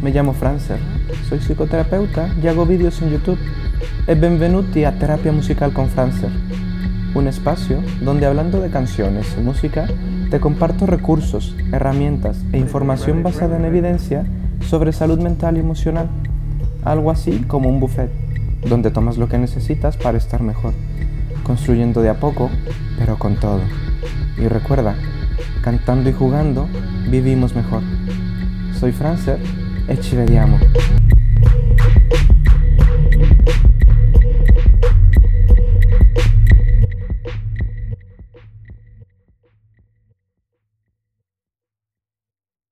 mi chiamo Franzer, sono psicoterapeuta e hago video su YouTube benvenuti a Terapia Musical con Franzer, un espacio donde hablando de canciones y música te comparto recursos, herramientas e información basada en evidencia sobre salud mental y emocional, algo así como un buffet, donde tomas lo que necesitas para estar mejor, construyendo de a poco, pero con todo. Y recuerda, cantando y jugando, vivimos mejor. Soy Francer e ci vediamo.